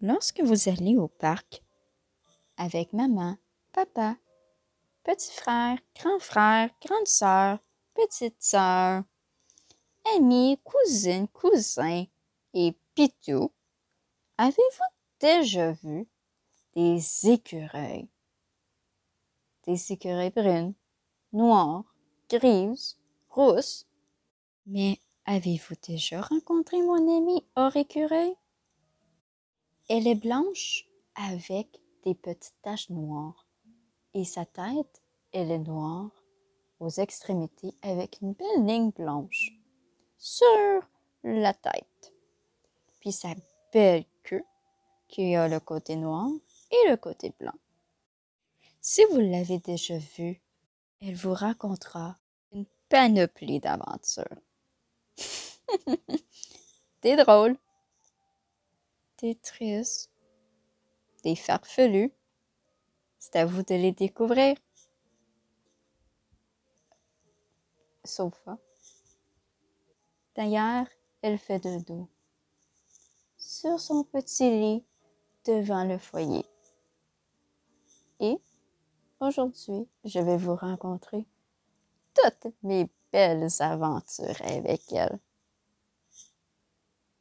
lorsque vous allez au parc avec maman, papa, petit frère, grand frère, grande sœur, petite sœur, amis, cousines, cousins et pitou, avez-vous déjà vu des écureuils? Des écureuils brunes, noires, grises, rousses. Mais avez-vous déjà rencontré mon ami hors écureuil? Elle est blanche avec des petites taches noires et sa tête, elle est noire aux extrémités avec une belle ligne blanche sur la tête. Puis sa belle queue qui a le côté noir et le côté blanc. Si vous l'avez déjà vue, elle vous racontera une panoplie d'aventures. T'es drôle, t'es triste, des farfelus. C'est à vous de les découvrir. Sofa. D'ailleurs, elle fait de dos sur son petit lit devant le foyer. Et aujourd'hui, je vais vous rencontrer toutes mes belles aventures avec elle.